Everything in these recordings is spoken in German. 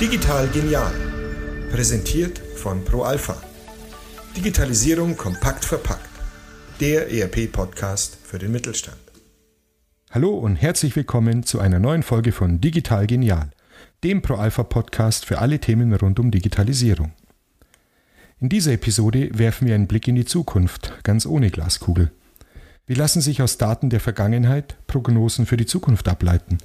Digital genial. Präsentiert von ProAlpha. Digitalisierung kompakt verpackt. Der ERP-Podcast für den Mittelstand. Hallo und herzlich willkommen zu einer neuen Folge von Digital Genial, dem ProAlpha-Podcast für alle Themen rund um Digitalisierung. In dieser Episode werfen wir einen Blick in die Zukunft, ganz ohne Glaskugel. Wie lassen sich aus Daten der Vergangenheit Prognosen für die Zukunft ableiten?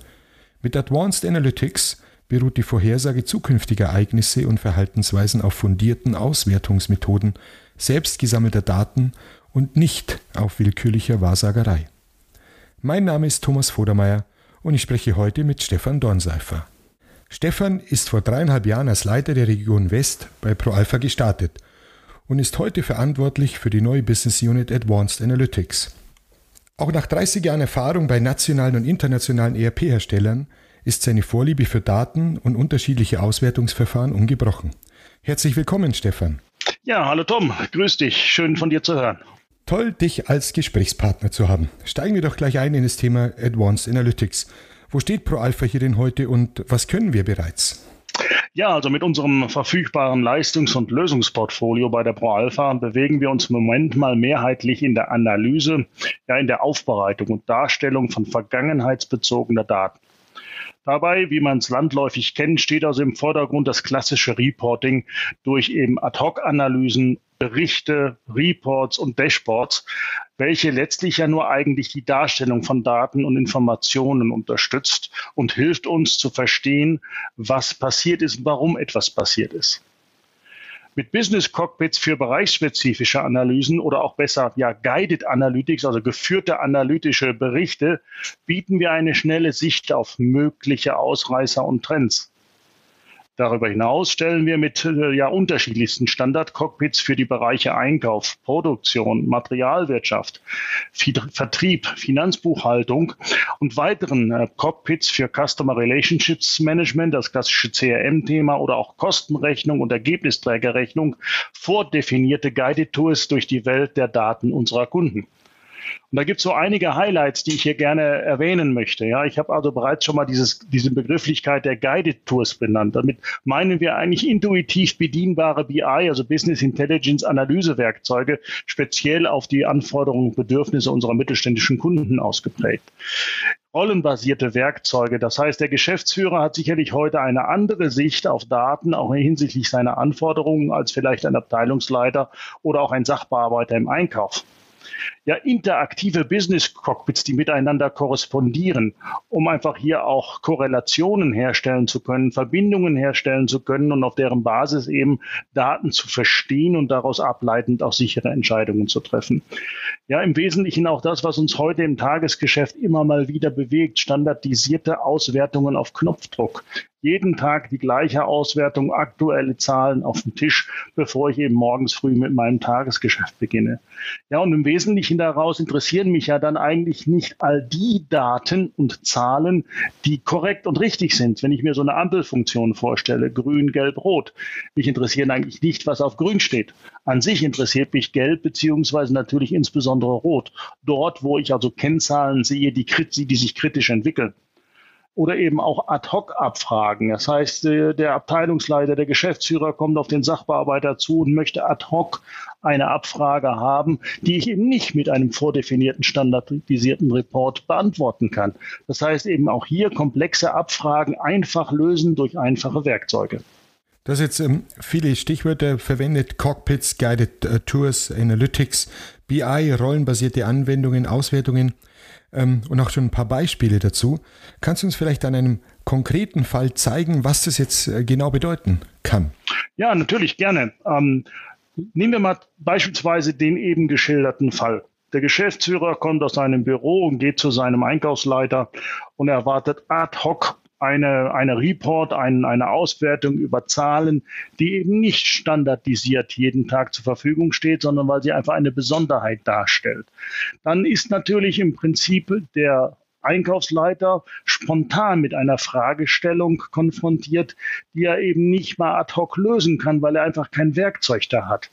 Mit Advanced Analytics beruht die Vorhersage zukünftiger Ereignisse und Verhaltensweisen auf fundierten Auswertungsmethoden selbst gesammelter Daten und nicht auf willkürlicher Wahrsagerei. Mein Name ist Thomas Vodermeier und ich spreche heute mit Stefan Dornseifer. Stefan ist vor dreieinhalb Jahren als Leiter der Region West bei ProAlpha gestartet und ist heute verantwortlich für die neue Business Unit Advanced Analytics. Auch nach 30 Jahren Erfahrung bei nationalen und internationalen ERP-Herstellern ist seine Vorliebe für Daten und unterschiedliche Auswertungsverfahren ungebrochen. Herzlich willkommen, Stefan. Ja, hallo Tom, grüß dich, schön von dir zu hören. Toll, dich als Gesprächspartner zu haben. Steigen wir doch gleich ein in das Thema Advanced Analytics. Wo steht ProAlpha hier denn heute und was können wir bereits? Ja, also mit unserem verfügbaren Leistungs- und Lösungsportfolio bei der ProAlpha bewegen wir uns im Moment mal mehrheitlich in der Analyse, ja in der Aufbereitung und Darstellung von vergangenheitsbezogener Daten. Dabei, wie man es landläufig kennt, steht also im Vordergrund das klassische Reporting durch eben Ad-Hoc-Analysen, Berichte, Reports und Dashboards, welche letztlich ja nur eigentlich die Darstellung von Daten und Informationen unterstützt und hilft uns zu verstehen, was passiert ist und warum etwas passiert ist. Mit Business Cockpits für bereichsspezifische Analysen oder auch besser ja Guided Analytics, also geführte analytische Berichte, bieten wir eine schnelle Sicht auf mögliche Ausreißer und Trends. Darüber hinaus stellen wir mit äh, ja, unterschiedlichsten Standard-Cockpits für die Bereiche Einkauf, Produktion, Materialwirtschaft, Vertrieb, Finanzbuchhaltung und weiteren äh, Cockpits für Customer Relationships Management, das klassische CRM-Thema oder auch Kostenrechnung und Ergebnisträgerrechnung vordefinierte Guided Tours durch die Welt der Daten unserer Kunden. Und da gibt es so einige Highlights, die ich hier gerne erwähnen möchte. Ja, ich habe also bereits schon mal dieses, diese Begrifflichkeit der Guided Tours benannt. Damit meinen wir eigentlich intuitiv bedienbare BI, also Business Intelligence Analysewerkzeuge, speziell auf die Anforderungen und Bedürfnisse unserer mittelständischen Kunden ausgeprägt rollenbasierte Werkzeuge. Das heißt, der Geschäftsführer hat sicherlich heute eine andere Sicht auf Daten, auch hinsichtlich seiner Anforderungen, als vielleicht ein Abteilungsleiter oder auch ein Sachbearbeiter im Einkauf ja interaktive Business Cockpits, die miteinander korrespondieren, um einfach hier auch Korrelationen herstellen zu können, Verbindungen herstellen zu können und auf deren Basis eben Daten zu verstehen und daraus ableitend auch sichere Entscheidungen zu treffen. Ja, im Wesentlichen auch das, was uns heute im Tagesgeschäft immer mal wieder bewegt, standardisierte Auswertungen auf Knopfdruck jeden Tag die gleiche Auswertung, aktuelle Zahlen auf dem Tisch, bevor ich eben morgens früh mit meinem Tagesgeschäft beginne. Ja, und im Wesentlichen daraus interessieren mich ja dann eigentlich nicht all die Daten und Zahlen, die korrekt und richtig sind. Wenn ich mir so eine Ampelfunktion vorstelle, grün, gelb, rot. Mich interessieren eigentlich nicht, was auf grün steht. An sich interessiert mich gelb beziehungsweise natürlich insbesondere rot. Dort, wo ich also Kennzahlen sehe, die, die sich kritisch entwickeln oder eben auch Ad-Hoc-Abfragen. Das heißt, äh, der Abteilungsleiter, der Geschäftsführer kommt auf den Sachbearbeiter zu und möchte ad hoc eine Abfrage haben, die ich eben nicht mit einem vordefinierten standardisierten Report beantworten kann. Das heißt eben auch hier komplexe Abfragen einfach lösen durch einfache Werkzeuge. Du hast jetzt ähm, viele Stichwörter verwendet, Cockpits, Guided äh, Tours, Analytics, BI, rollenbasierte Anwendungen, Auswertungen ähm, und auch schon ein paar Beispiele dazu. Kannst du uns vielleicht an einem konkreten Fall zeigen, was das jetzt äh, genau bedeuten kann? Ja, natürlich gerne. Ähm, nehmen wir mal beispielsweise den eben geschilderten Fall. Der Geschäftsführer kommt aus seinem Büro und geht zu seinem Einkaufsleiter und erwartet ad hoc eine, eine Report, ein, eine Auswertung über Zahlen, die eben nicht standardisiert jeden Tag zur Verfügung steht, sondern weil sie einfach eine Besonderheit darstellt. Dann ist natürlich im Prinzip der Einkaufsleiter spontan mit einer Fragestellung konfrontiert, die er eben nicht mal ad hoc lösen kann, weil er einfach kein Werkzeug da hat.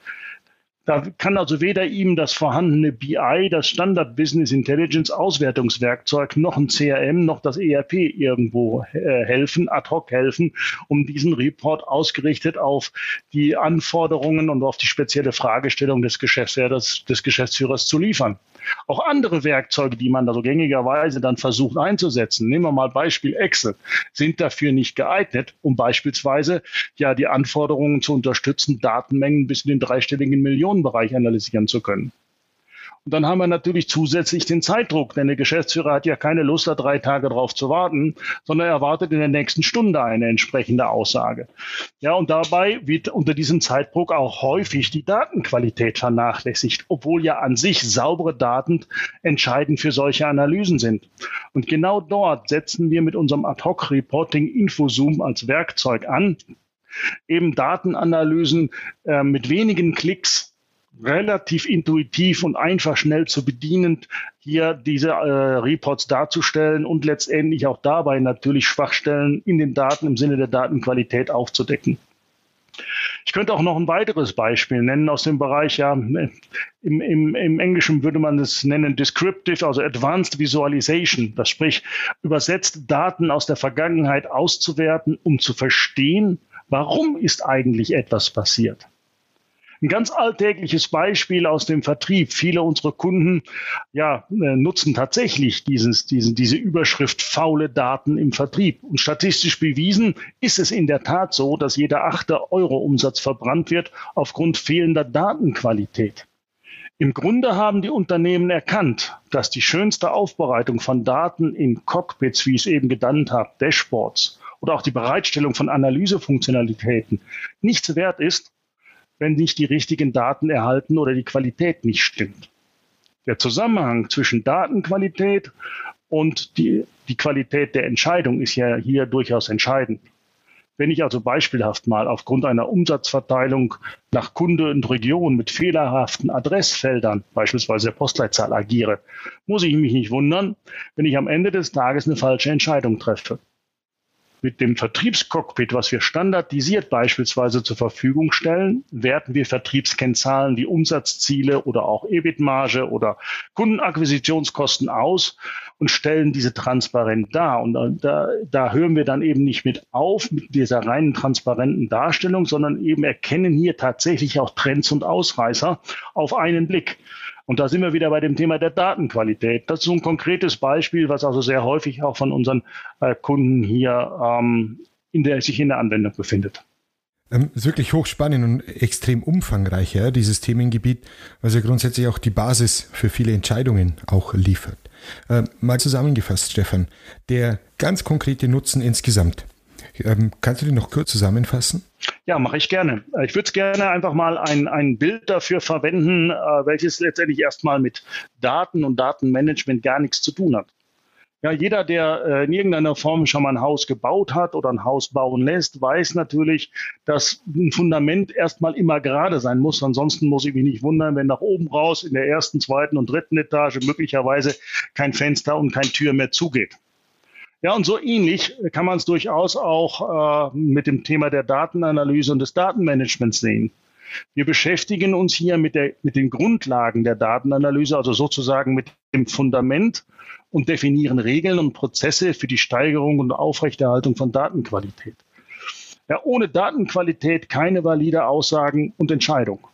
Da kann also weder ihm das vorhandene BI, das Standard Business Intelligence Auswertungswerkzeug, noch ein CRM, noch das ERP irgendwo äh, helfen, ad hoc helfen, um diesen Report ausgerichtet auf die Anforderungen und auf die spezielle Fragestellung des Geschäftsführers, des Geschäftsführers zu liefern. Auch andere Werkzeuge, die man da so gängigerweise dann versucht einzusetzen, nehmen wir mal Beispiel Excel, sind dafür nicht geeignet, um beispielsweise ja die Anforderungen zu unterstützen, Datenmengen bis in den dreistelligen Millionenbereich analysieren zu können. Und dann haben wir natürlich zusätzlich den Zeitdruck, denn der Geschäftsführer hat ja keine Lust, da drei Tage drauf zu warten, sondern er erwartet in der nächsten Stunde eine entsprechende Aussage. Ja, und dabei wird unter diesem Zeitdruck auch häufig die Datenqualität vernachlässigt, obwohl ja an sich saubere Daten entscheidend für solche Analysen sind. Und genau dort setzen wir mit unserem Ad-Hoc-Reporting Infozoom als Werkzeug an, eben Datenanalysen äh, mit wenigen Klicks relativ intuitiv und einfach schnell zu bedienen, hier diese äh, Reports darzustellen und letztendlich auch dabei natürlich Schwachstellen in den Daten im Sinne der Datenqualität aufzudecken. Ich könnte auch noch ein weiteres Beispiel nennen aus dem Bereich, ja, im, im, im Englischen würde man es nennen Descriptive, also Advanced Visualization. Das sprich, übersetzt Daten aus der Vergangenheit auszuwerten, um zu verstehen, warum ist eigentlich etwas passiert. Ein ganz alltägliches Beispiel aus dem Vertrieb. Viele unserer Kunden ja, äh, nutzen tatsächlich dieses, diesen, diese Überschrift faule Daten im Vertrieb. Und statistisch bewiesen ist es in der Tat so, dass jeder achte Euro Umsatz verbrannt wird aufgrund fehlender Datenqualität. Im Grunde haben die Unternehmen erkannt, dass die schönste Aufbereitung von Daten in Cockpits, wie ich es eben genannt habe, Dashboards oder auch die Bereitstellung von Analysefunktionalitäten nichts wert ist, wenn nicht die richtigen Daten erhalten oder die Qualität nicht stimmt. Der Zusammenhang zwischen Datenqualität und die, die Qualität der Entscheidung ist ja hier durchaus entscheidend. Wenn ich also beispielhaft mal aufgrund einer Umsatzverteilung nach Kunde und Region mit fehlerhaften Adressfeldern, beispielsweise der Postleitzahl, agiere, muss ich mich nicht wundern, wenn ich am Ende des Tages eine falsche Entscheidung treffe mit dem Vertriebscockpit, was wir standardisiert beispielsweise zur Verfügung stellen, werten wir Vertriebskennzahlen wie Umsatzziele oder auch EBIT-Marge oder Kundenakquisitionskosten aus und stellen diese transparent dar. Und da, da hören wir dann eben nicht mit auf mit dieser reinen transparenten Darstellung, sondern eben erkennen hier tatsächlich auch Trends und Ausreißer auf einen Blick. Und da sind wir wieder bei dem Thema der Datenqualität. Das ist so ein konkretes Beispiel, was also sehr häufig auch von unseren äh, Kunden hier ähm, in der, sich in der Anwendung befindet. Ähm, ist wirklich hochspannend und extrem umfangreich, ja, dieses Themengebiet, was ja grundsätzlich auch die Basis für viele Entscheidungen auch liefert. Äh, mal zusammengefasst, Stefan, der ganz konkrete Nutzen insgesamt. Ähm, kannst du den noch kurz zusammenfassen? Ja, mache ich gerne. Ich würde gerne einfach mal ein, ein Bild dafür verwenden, äh, welches letztendlich erstmal mit Daten und Datenmanagement gar nichts zu tun hat. Ja, jeder, der äh, in irgendeiner Form schon mal ein Haus gebaut hat oder ein Haus bauen lässt, weiß natürlich, dass ein Fundament erstmal immer gerade sein muss. Ansonsten muss ich mich nicht wundern, wenn nach oben raus in der ersten, zweiten und dritten Etage möglicherweise kein Fenster und kein Tür mehr zugeht. Ja, und so ähnlich kann man es durchaus auch äh, mit dem Thema der Datenanalyse und des Datenmanagements sehen. Wir beschäftigen uns hier mit, der, mit den Grundlagen der Datenanalyse, also sozusagen mit dem Fundament und definieren Regeln und Prozesse für die Steigerung und Aufrechterhaltung von Datenqualität. Ja, ohne Datenqualität keine valide Aussagen und Entscheidung.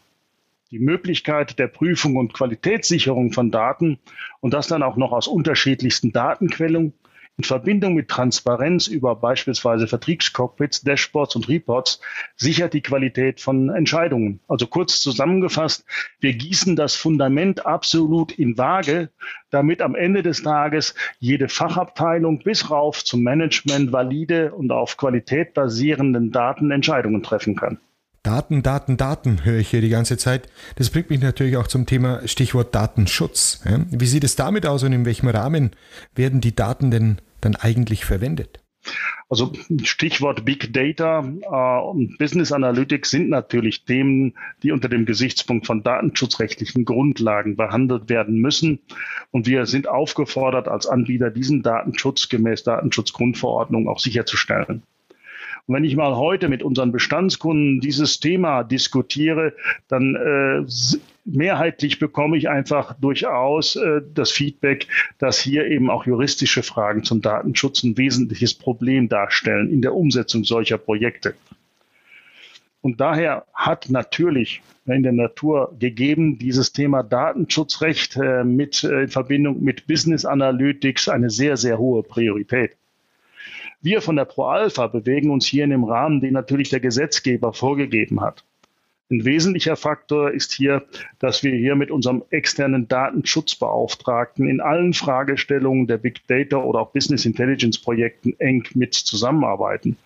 Die Möglichkeit der Prüfung und Qualitätssicherung von Daten und das dann auch noch aus unterschiedlichsten Datenquellen in Verbindung mit Transparenz über beispielsweise Vertriebscockpits, Dashboards und Reports sichert die Qualität von Entscheidungen. Also kurz zusammengefasst, wir gießen das Fundament absolut in Waage, damit am Ende des Tages jede Fachabteilung bis rauf zum Management valide und auf Qualität basierenden Daten Entscheidungen treffen kann. Daten, Daten, Daten höre ich hier die ganze Zeit. Das bringt mich natürlich auch zum Thema Stichwort Datenschutz. Wie sieht es damit aus und in welchem Rahmen werden die Daten denn dann eigentlich verwendet? Also Stichwort Big Data äh, und Business Analytics sind natürlich Themen, die unter dem Gesichtspunkt von datenschutzrechtlichen Grundlagen behandelt werden müssen. Und wir sind aufgefordert, als Anbieter diesen Datenschutz gemäß Datenschutzgrundverordnung auch sicherzustellen. Und wenn ich mal heute mit unseren Bestandskunden dieses Thema diskutiere, dann äh, mehrheitlich bekomme ich einfach durchaus äh, das Feedback, dass hier eben auch juristische Fragen zum Datenschutz ein wesentliches Problem darstellen in der Umsetzung solcher Projekte. Und daher hat natürlich in der Natur gegeben dieses Thema Datenschutzrecht äh, mit äh, in Verbindung mit Business Analytics eine sehr, sehr hohe Priorität. Wir von der ProAlpha bewegen uns hier in dem Rahmen, den natürlich der Gesetzgeber vorgegeben hat. Ein wesentlicher Faktor ist hier, dass wir hier mit unserem externen Datenschutzbeauftragten in allen Fragestellungen der Big Data oder auch Business Intelligence Projekten eng mit zusammenarbeiten.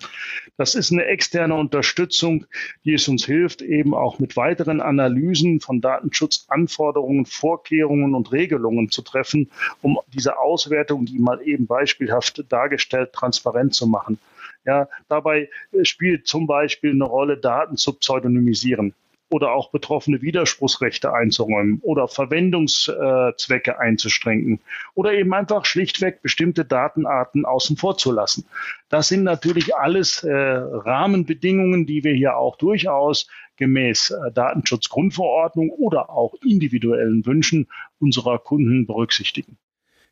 Das ist eine externe Unterstützung, die es uns hilft, eben auch mit weiteren Analysen von Datenschutzanforderungen, Vorkehrungen und Regelungen zu treffen, um diese Auswertung, die mal eben beispielhaft dargestellt, transparent zu machen. Ja, dabei äh, spielt zum Beispiel eine Rolle, Daten zu pseudonymisieren oder auch betroffene Widerspruchsrechte einzuräumen oder Verwendungszwecke einzuschränken oder eben einfach schlichtweg bestimmte Datenarten außen vor zu lassen. Das sind natürlich alles äh, Rahmenbedingungen, die wir hier auch durchaus gemäß äh, Datenschutzgrundverordnung oder auch individuellen Wünschen unserer Kunden berücksichtigen.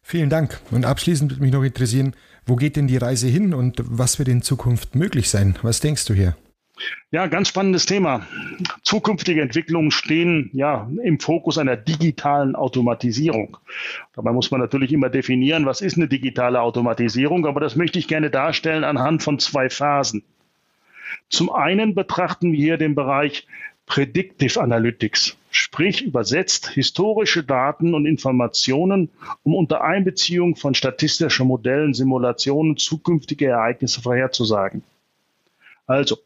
Vielen Dank. Und abschließend würde mich noch interessieren, wo geht denn die Reise hin und was wird in Zukunft möglich sein? Was denkst du hier? Ja, ganz spannendes Thema. Zukünftige Entwicklungen stehen ja im Fokus einer digitalen Automatisierung. Dabei muss man natürlich immer definieren, was ist eine digitale Automatisierung, aber das möchte ich gerne darstellen anhand von zwei Phasen. Zum einen betrachten wir hier den Bereich Predictive Analytics, sprich übersetzt historische Daten und Informationen, um unter Einbeziehung von statistischen Modellen, Simulationen zukünftige Ereignisse vorherzusagen. Also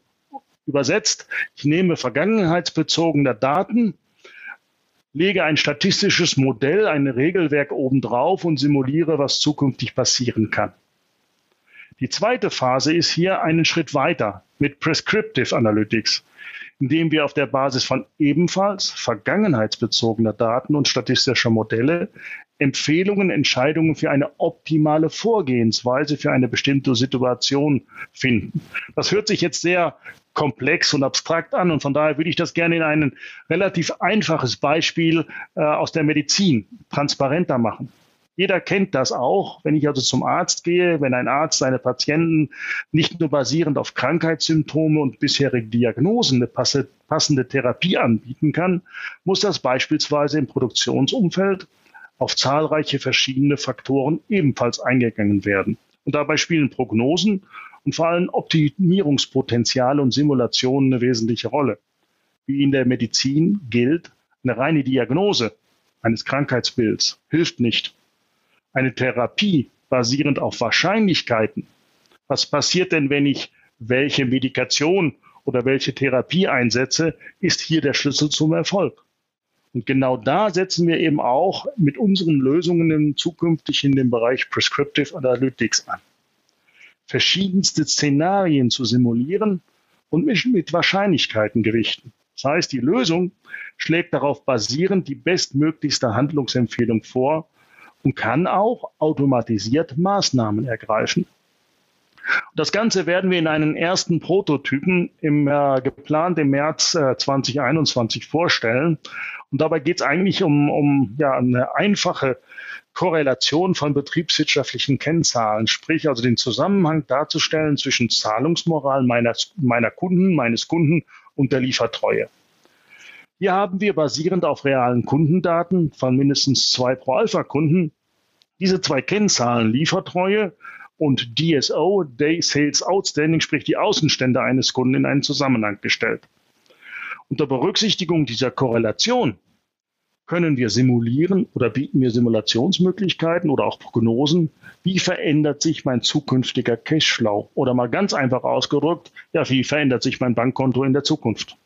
übersetzt, ich nehme vergangenheitsbezogene Daten, lege ein statistisches Modell, ein Regelwerk obendrauf und simuliere, was zukünftig passieren kann. Die zweite Phase ist hier einen Schritt weiter mit Prescriptive Analytics indem wir auf der Basis von ebenfalls vergangenheitsbezogener Daten und statistischer Modelle Empfehlungen, Entscheidungen für eine optimale Vorgehensweise für eine bestimmte Situation finden. Das hört sich jetzt sehr komplex und abstrakt an und von daher würde ich das gerne in ein relativ einfaches Beispiel äh, aus der Medizin transparenter machen. Jeder kennt das auch, wenn ich also zum Arzt gehe, wenn ein Arzt seine Patienten nicht nur basierend auf Krankheitssymptome und bisherige Diagnosen eine passende Therapie anbieten kann, muss das beispielsweise im Produktionsumfeld auf zahlreiche verschiedene Faktoren ebenfalls eingegangen werden. Und dabei spielen Prognosen und vor allem Optimierungspotenziale und Simulationen eine wesentliche Rolle. Wie in der Medizin gilt, eine reine Diagnose eines Krankheitsbilds hilft nicht eine Therapie basierend auf Wahrscheinlichkeiten. Was passiert denn, wenn ich welche Medikation oder welche Therapie einsetze, ist hier der Schlüssel zum Erfolg. Und genau da setzen wir eben auch mit unseren Lösungen zukünftig in dem Bereich Prescriptive Analytics an. Verschiedenste Szenarien zu simulieren und mit Wahrscheinlichkeiten gewichten. Das heißt, die Lösung schlägt darauf basierend die bestmöglichste Handlungsempfehlung vor, und kann auch automatisiert Maßnahmen ergreifen. Das Ganze werden wir in einen ersten Prototypen im äh, geplant im März äh, 2021 vorstellen. Und dabei geht es eigentlich um, um ja, eine einfache Korrelation von betriebswirtschaftlichen Kennzahlen, sprich also den Zusammenhang darzustellen zwischen Zahlungsmoral meiner, meiner Kunden, meines Kunden und der Liefertreue. Hier haben wir basierend auf realen Kundendaten von mindestens zwei Pro-Alpha-Kunden diese zwei Kennzahlen, Liefertreue und DSO, Day Sales Outstanding, sprich die Außenstände eines Kunden, in einen Zusammenhang gestellt. Unter Berücksichtigung dieser Korrelation können wir simulieren oder bieten wir Simulationsmöglichkeiten oder auch Prognosen, wie verändert sich mein zukünftiger Cashflow oder mal ganz einfach ausgedrückt, ja, wie verändert sich mein Bankkonto in der Zukunft.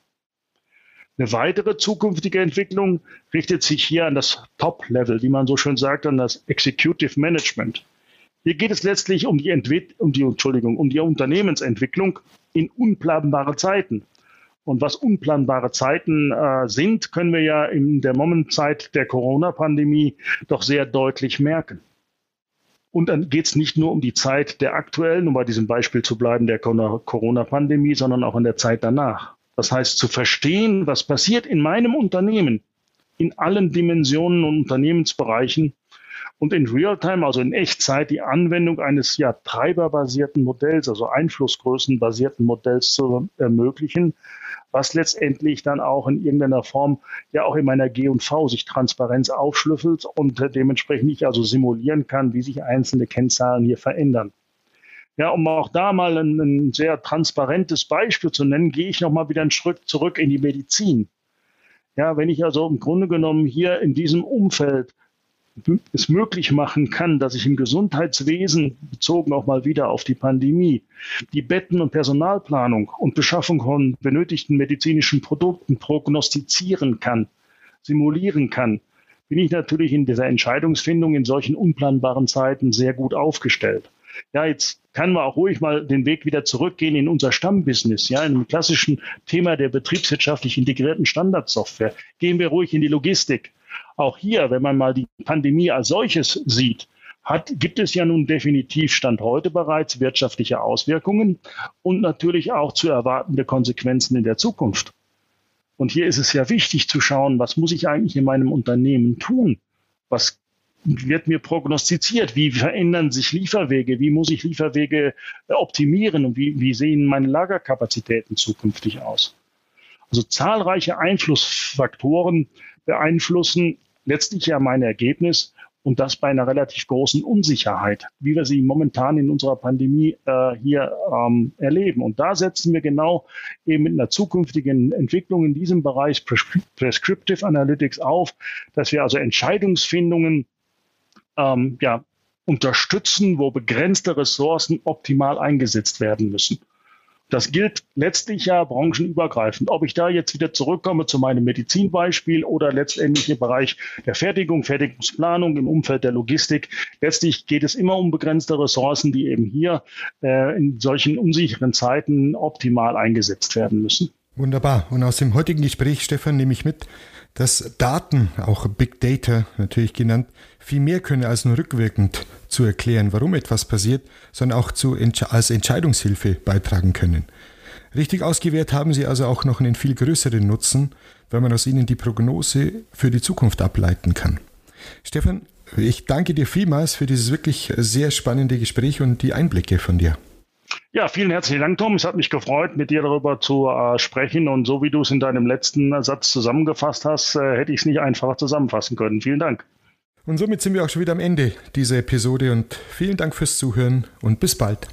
Eine weitere zukünftige Entwicklung richtet sich hier an das Top-Level, wie man so schön sagt, an das Executive Management. Hier geht es letztlich um die, Entwick um die, Entschuldigung, um die Unternehmensentwicklung in unplanbare Zeiten. Und was unplanbare Zeiten äh, sind, können wir ja in der Momentzeit der Corona-Pandemie doch sehr deutlich merken. Und dann geht es nicht nur um die Zeit der aktuellen, um bei diesem Beispiel zu bleiben, der Corona-Pandemie, sondern auch in der Zeit danach. Das heißt, zu verstehen, was passiert in meinem Unternehmen, in allen Dimensionen und Unternehmensbereichen und in Realtime, also in Echtzeit, die Anwendung eines ja treiberbasierten Modells, also einflussgrößenbasierten Modells zu ermöglichen, was letztendlich dann auch in irgendeiner Form ja auch in meiner G&V sich Transparenz aufschlüsselt und dementsprechend ich also simulieren kann, wie sich einzelne Kennzahlen hier verändern. Ja, um auch da mal ein, ein sehr transparentes Beispiel zu nennen, gehe ich nochmal wieder einen Schritt zurück in die Medizin. Ja, wenn ich also im Grunde genommen hier in diesem Umfeld es möglich machen kann, dass ich im Gesundheitswesen, bezogen auch mal wieder auf die Pandemie, die Betten- und Personalplanung und Beschaffung von benötigten medizinischen Produkten prognostizieren kann, simulieren kann, bin ich natürlich in dieser Entscheidungsfindung in solchen unplanbaren Zeiten sehr gut aufgestellt. Ja, jetzt kann man auch ruhig mal den Weg wieder zurückgehen in unser Stammbusiness, ja, in einem klassischen Thema der betriebswirtschaftlich integrierten Standardsoftware. Gehen wir ruhig in die Logistik. Auch hier, wenn man mal die Pandemie als solches sieht, hat, gibt es ja nun definitiv Stand heute bereits wirtschaftliche Auswirkungen und natürlich auch zu erwartende Konsequenzen in der Zukunft. Und hier ist es ja wichtig zu schauen, was muss ich eigentlich in meinem Unternehmen tun? Was wird mir prognostiziert? Wie verändern sich Lieferwege? Wie muss ich Lieferwege optimieren? Und wie, wie sehen meine Lagerkapazitäten zukünftig aus? Also zahlreiche Einflussfaktoren beeinflussen letztlich ja mein Ergebnis und das bei einer relativ großen Unsicherheit, wie wir sie momentan in unserer Pandemie äh, hier ähm, erleben. Und da setzen wir genau eben mit einer zukünftigen Entwicklung in diesem Bereich Prescriptive Analytics auf, dass wir also Entscheidungsfindungen ähm, ja, unterstützen, wo begrenzte Ressourcen optimal eingesetzt werden müssen. Das gilt letztlich ja branchenübergreifend. Ob ich da jetzt wieder zurückkomme zu meinem Medizinbeispiel oder letztendlich im Bereich der Fertigung, Fertigungsplanung im Umfeld der Logistik. Letztlich geht es immer um begrenzte Ressourcen, die eben hier äh, in solchen unsicheren Zeiten optimal eingesetzt werden müssen. Wunderbar. Und aus dem heutigen Gespräch, Stefan, nehme ich mit, dass Daten, auch Big Data natürlich genannt, viel mehr können als nur rückwirkend zu erklären, warum etwas passiert, sondern auch zu, als Entscheidungshilfe beitragen können. Richtig ausgewählt haben sie also auch noch einen viel größeren Nutzen, weil man aus ihnen die Prognose für die Zukunft ableiten kann. Stefan, ich danke dir vielmals für dieses wirklich sehr spannende Gespräch und die Einblicke von dir. Ja, vielen herzlichen Dank, Tom. Es hat mich gefreut, mit dir darüber zu äh, sprechen. Und so wie du es in deinem letzten Satz zusammengefasst hast, äh, hätte ich es nicht einfacher zusammenfassen können. Vielen Dank. Und somit sind wir auch schon wieder am Ende dieser Episode und vielen Dank fürs Zuhören und bis bald.